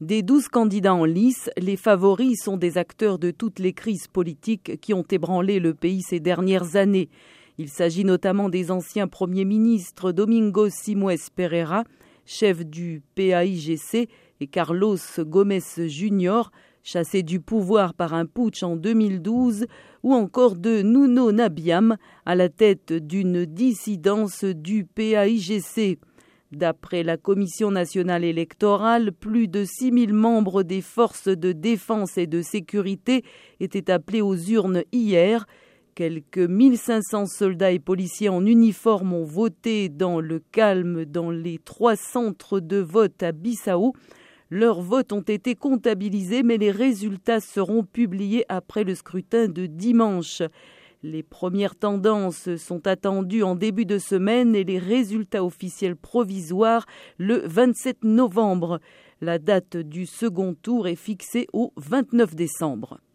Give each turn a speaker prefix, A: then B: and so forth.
A: Des douze candidats en lice, les favoris sont des acteurs de toutes les crises politiques qui ont ébranlé le pays ces dernières années. Il s'agit notamment des anciens premiers ministres Domingos Simoes Pereira, chef du PAIGC, et Carlos Gomes Jr., chassé du pouvoir par un putsch en 2012, ou encore de Nuno Nabiam, à la tête d'une dissidence du PAIGC. D'après la Commission nationale électorale, plus de 6000 membres des forces de défense et de sécurité étaient appelés aux urnes hier. Quelques 1500 soldats et policiers en uniforme ont voté dans le calme dans les trois centres de vote à Bissau. Leurs votes ont été comptabilisés, mais les résultats seront publiés après le scrutin de dimanche. Les premières tendances sont attendues en début de semaine et les résultats officiels provisoires le 27 novembre. La date du second tour est fixée au 29 décembre.